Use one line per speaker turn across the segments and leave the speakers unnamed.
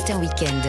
Matin Week-end.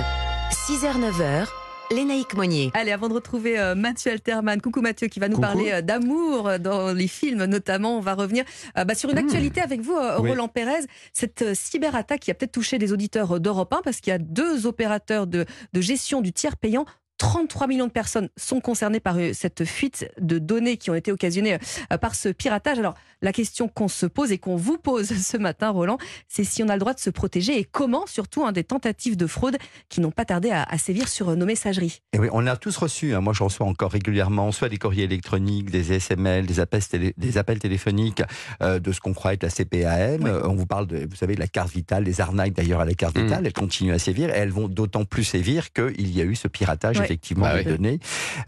6h-9h, Lénaïque Monnier.
Allez, avant de retrouver euh, Mathieu Alterman, coucou Mathieu qui va nous
Coucou.
parler euh, d'amour euh, dans les films notamment. On va revenir euh, bah, sur une actualité avec vous, euh,
Oui.
Roland Pérez. Cette euh, cyberattaque qui a peut-être touché des auditeurs euh, d'Europe 1 parce qu'il y a deux opérateurs de, de gestion du tiers payant. 33 millions de personnes sont concernées par euh, cette fuite de données qui ont été occasionnées euh, par ce piratage. Alors, la question qu'on se pose et qu'on vous pose ce matin, Roland, c'est si on a le droit de se protéger et comment, surtout, hein, des tentatives de fraude qui n'ont pas tardé à, à sévir sur euh, nos messageries.
Et oui, on a tous reçu, hein, moi je reçois encore régulièrement, soit des courriers électroniques, des SML, des appels, télé- des appels téléphoniques euh, de ce qu'on croit être la CPAM.
Oui.
On vous parle, de, vous savez, de la carte vitale, des arnaques d'ailleurs à la carte
Mm.
vitale, elles continuent à sévir et elles vont d'autant plus sévir qu'il y a eu ce piratage. Effectivement
Bah
des
oui.
données.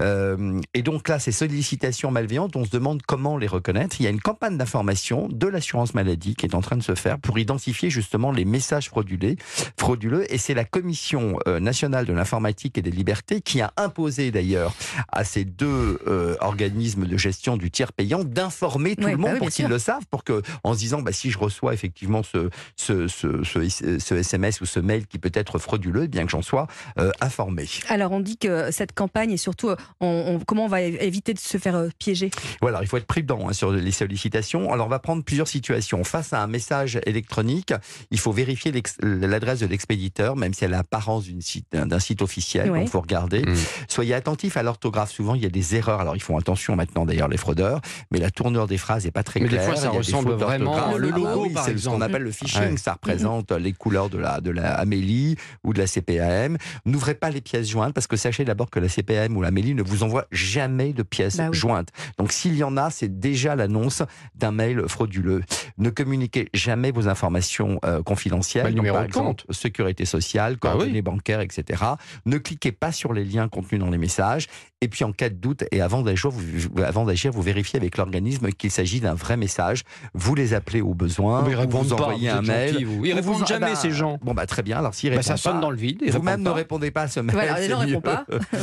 Euh, et donc là, ces sollicitations malveillantes, on se demande comment les reconnaître. Il y a une campagne d'information de l'assurance maladie qui est en train de se faire pour identifier justement les messages frauduleux. frauduleux et c'est la Commission euh, nationale de l'informatique et des libertés qui a imposé d'ailleurs à ces deux euh, organismes de gestion du tiers payant d'informer tout le
bah
monde
oui,
pour qu'ils le savent, pour que, en se disant, bah, si je reçois effectivement ce, ce, ce, SMS ou ce mail qui peut être frauduleux, eh bien que j'en sois euh, informé.
Alors on dit que cette campagne et surtout euh, on- on- comment on va éviter de se faire euh, piéger.
Voilà, il faut être prudent hein, sur les sollicitations. Alors, on va prendre plusieurs situations. Face à un message électronique, il faut vérifier l'adresse de l'expéditeur, même si elle a l'apparence site- d'un site officiel.
Ouais.
Donc, il faut regarder.
Mm.
Soyez attentifs à l'orthographe. Souvent, il y a des erreurs. Alors, ils font attention maintenant, d'ailleurs, les fraudeurs. Mais la tournure des phrases n'est pas très
Mais des
claire.
fois, ça
des
ressemble vraiment
le
Ah bah
logo,
oui,
par
C'est ce qu'on
exemple.
appelle le phishing.
Ouais.
Ça représente les couleurs de la, de la Amélie ou de la CPAM. N'ouvrez pas les pièces jointes parce que sachez d'abord que la CPAM ou l'Amélie ne vous envoie jamais de pièces
Bah oui.
jointes. Donc s'il y en a, c'est déjà l'annonce d'un mail frauduleux. Ne communiquez jamais vos informations euh, confidentielles,
Bah, le
donc,
numéro
par
de compte.
exemple sécurité sociale,
Bah oui.
coordonnées bancaires, etc. Ne cliquez pas sur les liens contenus dans les messages. Et puis en cas de doute et avant d'agir, vous, avant d'agir, vous vérifiez avec l'organisme qu'il s'agit d'un vrai message. Vous les appelez au besoin,
ils
vous
pas,
envoyez
vous
un mail.
vous. Ils
ou
répondent
vous-
jamais,
ah bah,
ces gens.
Bon bah très bien. Alors s'ils
Bah,
répondent
ça sonne
pas,
dans le vide.
vous-même ne répondez pas à ce mail.
Voilà, les
c'est
gens ne répondent
mieux.
pas.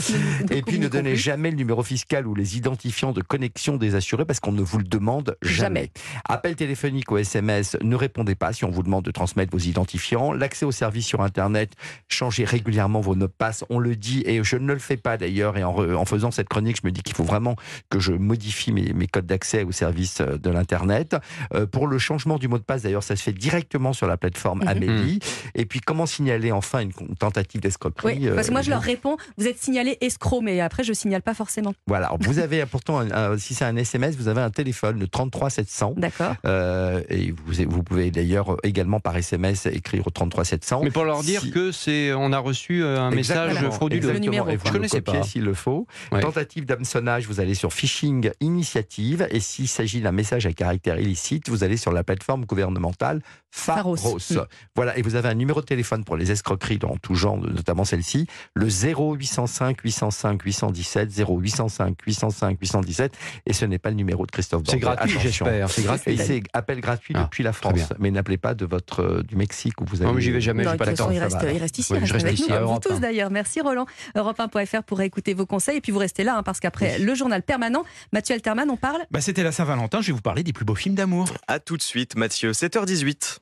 Et puis ne donnez jamais le numéro fiscal ou les identifiants de connexion des assurés parce qu'on ne vous le demande jamais.
Jamais.
Appel téléphonique ou SMS, ne répondez pas si on vous demande de transmettre vos identifiants. L'accès aux services sur Internet, changez régulièrement vos mots de passe. On le dit et je ne le fais pas d'ailleurs. Et en faisant cette chronique, je me dis qu'il faut vraiment que je modifie mes, mes codes d'accès aux services euh, de l'Internet. Euh, pour le changement du mot de passe, d'ailleurs, ça se fait directement sur la plateforme
Mhm.
Amélie. Et puis comment signaler enfin une tentative d'escroquerie
Oui, parce que moi
euh,
je leur réponds, vous êtes signalé escroc, mais après je signale pas forcément.
voilà, Alors, vous avez pourtant, un- un- si c'est un SMS, vous avez un téléphone, le 33 700.
D'accord.
Euh, et vous, vous pouvez d'ailleurs également par SMS écrire au 33 700.
Mais pour leur dire
Si-
que c'est, on a reçu un message frauduleux.
exactement,
Le numéro.
et vous
Je
le
connaissais
copiez
pas.
s'il le faut.
Ouais.
Tentative d'hameçonnage, vous allez sur phishing initiative. Et s'il s'agit d'un message à caractère illicite, vous allez sur la plateforme gouvernementale Pharos.
Pharos. Mm.
Voilà, et vous avez un numéro de téléphone pour les escroqueries dans tout genre, notamment celle-ci, le 0805 805 817, 0805 805 817. Et ce n'est pas le numéro de Christophe
C'est gratuit, j'espère. C'est
Et
gratuit.
c'est appel gratuit
Ah,
depuis la. France. Mais n'appelez pas de votre, euh, du Mexique où vous avez.
Non, mais j'y vais jamais,
Non,
pas
il reste, il reste ici,
Oui,
il
je
reste
reste
avec
ici,
nous,
à
comme vous tous d'ailleurs. Merci Roland. Europe1.fr pour écouter vos conseils. Et puis vous restez là, hein, parce qu'après le journal permanent, Mathieu Alterman, on parle
Bah, C'était la Saint-Valentin, je vais vous parler des plus beaux films d'amour.
A tout de suite, Mathieu, 7h18.